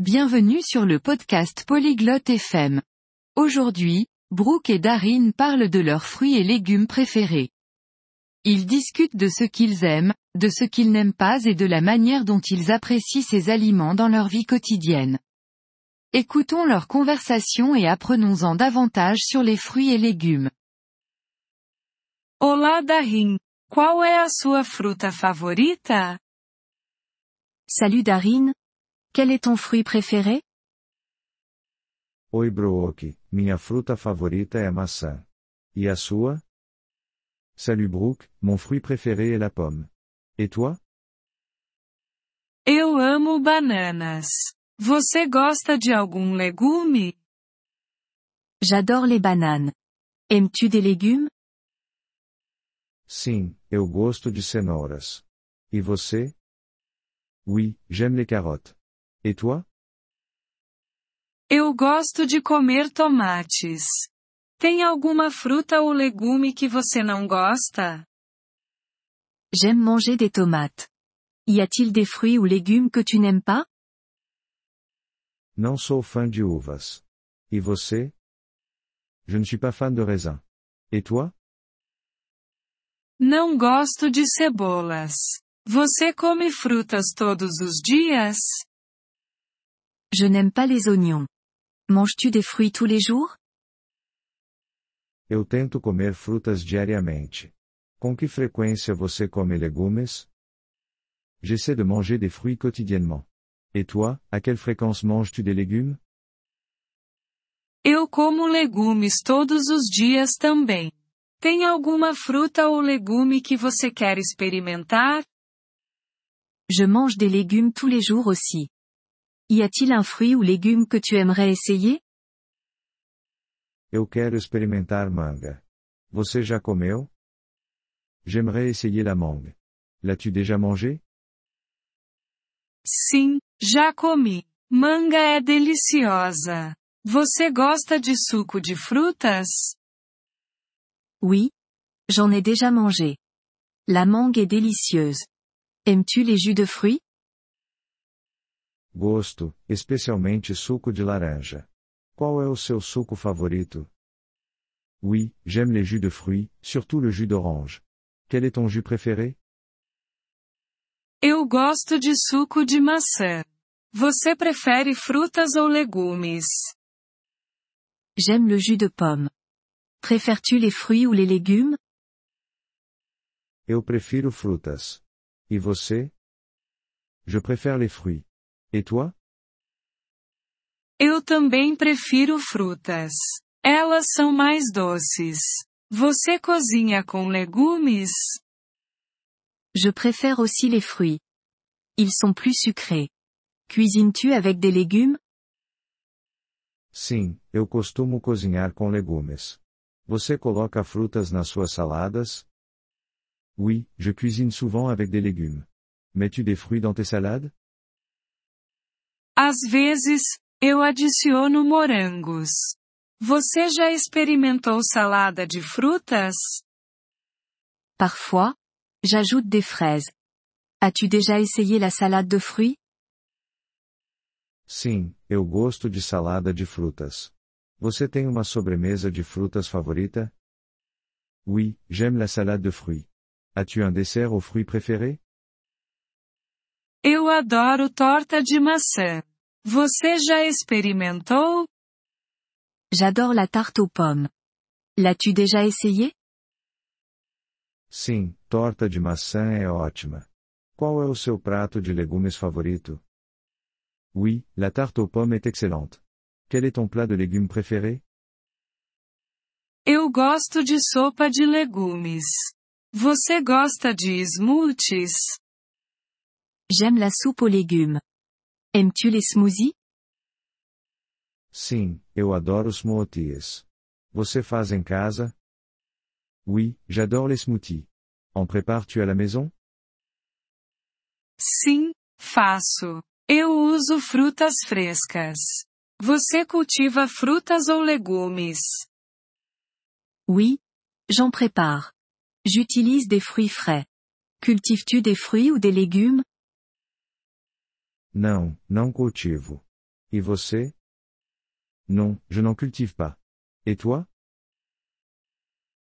Bienvenue sur le podcast Polyglotte FM. Aujourd'hui, Brooke et Darin parlent de leurs fruits et légumes préférés. Ils discutent de ce qu'ils aiment, de ce qu'ils n'aiment pas et de la manière dont ils apprécient ces aliments dans leur vie quotidienne. Écoutons leur conversation et apprenons-en davantage sur les fruits et légumes. Olá Darin, qual é a sua fruta favorita? Salut Darin, quel est ton fruit préféré? Oi Brooke, minha fruta favorita é a maçã. E a sua? Salut Brooke, mon fruit préféré est la pomme. Et toi? Eu amo bananas. Você gosta de algum legume? J'adore les bananes. Aimes-tu des légumes? Sim, eu gosto de cenouras. E você? Oui, j'aime les carottes. Et toi? Eu gosto de comer tomates. Tem alguma fruta ou legume que você não gosta? J'aime manger des tomates. Y a-t-il des fruits ou légumes que tu n'aimes pas? Não sou fã de uvas. E você? Je ne suis pas fan de raisin. Et toi? Não gosto de cebolas. Você come frutas todos os dias? Je n'aime pas les oignons. Manges-tu des fruits tous les jours? Eu tento comer frutas diariamente. Com que frequência você come legumes? J'essaie de manger des fruits quotidiennement. Et toi, à quelle fréquence manges-tu des légumes? Eu como legumes todos os dias também. Tem alguma fruta ou legume que você quer experimentar? Je mange des légumes tous les jours aussi. Y a-t-il un fruit ou légume que tu aimerais essayer? Eu quero experimentar manga. Você já comeu? J'aimerais essayer la mangue. L'as-tu déjà mangé? Sim, já comi. Manga é deliciosa. Você gosta de suco de frutas? Oui. J'en ai déjà mangé. La mangue est délicieuse. Aimes-tu les jus de fruits? Gosto, especialmente suco de laranja. Qual é o seu suco favorito? Oui, j'aime les jus de fruits, surtout le jus d'orange. Quel est ton jus préféré? Eu gosto de suco de maçã. Você prefere frutas ou legumes? J'aime le jus de pomme. Préfères-tu les fruits ou les légumes? Eu prefiro frutas. E você? Je préfère les fruits. Et toi? Eu também prefiro frutas. Elas são mais doces. Você cozinha com legumes? Je préfère aussi les fruits. Ils sont plus sucrés. Cuisines-tu avec des légumes? Sim, eu costumo cozinhar com legumes. Você coloca frutas nas suas saladas? Oui, je cuisine souvent avec des légumes. Mets-tu des fruits dans tes salades? Às vezes, eu adiciono morangos. Você já experimentou salada de frutas? Parfois, j'ajoute des fraises. As-tu déjà essayé la salade de fruits? Sim, eu gosto de salada de frutas. Você tem uma sobremesa de frutas favorita? Oui, j'aime la salade de fruits. As-tu un dessert aux fruits préféré? Eu adoro torta de maçã. Você já experimentou? J'adore la tarte aux pommes. L'as-tu déjà essayé? Sim, torta de maçã é ótima. Qual é o seu prato de legumes favorito? Oui, la tarte aux pommes est excellente. Quel est ton plat de légumes préféré? Eu gosto de sopa de legumes. Você gosta de smoothies? J'aime la soupe aux légumes. Aimes-tu les smoothies? Sim, eu adoro smoothies. Você faz em casa? Oui, j'adore les smoothies. En prépares-tu à la maison? Sim, faço. Eu uso frutas frescas. Você cultiva frutas ou legumes? Oui. J'en prépare. J'utilise des fruits frais. Cultives-tu des fruits ou des légumes? Não, não cultivo. E você? Non, je n'en cultive pas. Et toi?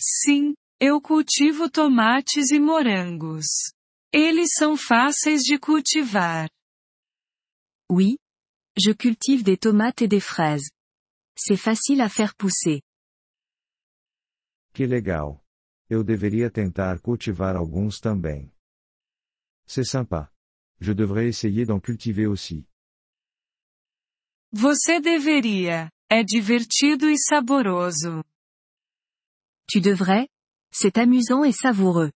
Sim, eu cultivo tomates e morangos. Eles são fáceis de cultivar. Oui. Je cultive des tomates et des fraises. C'est facile à faire pousser. Que legal. Eu deveria tentar cultivar alguns também. C'est sympa. Je devrais essayer d'en cultiver aussi. Você deveria. É divertido e saboroso. Tu devrais. C'est amusant et savoureux.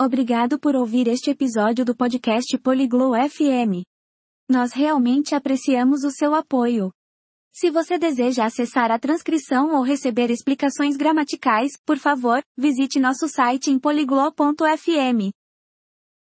Obrigado por ouvir este episódio do podcast Poliglow FM. Nós realmente apreciamos o seu apoio. Se você deseja acessar a transcrição ou receber explicações gramaticais, por favor, visite nosso site em poliglo.fm.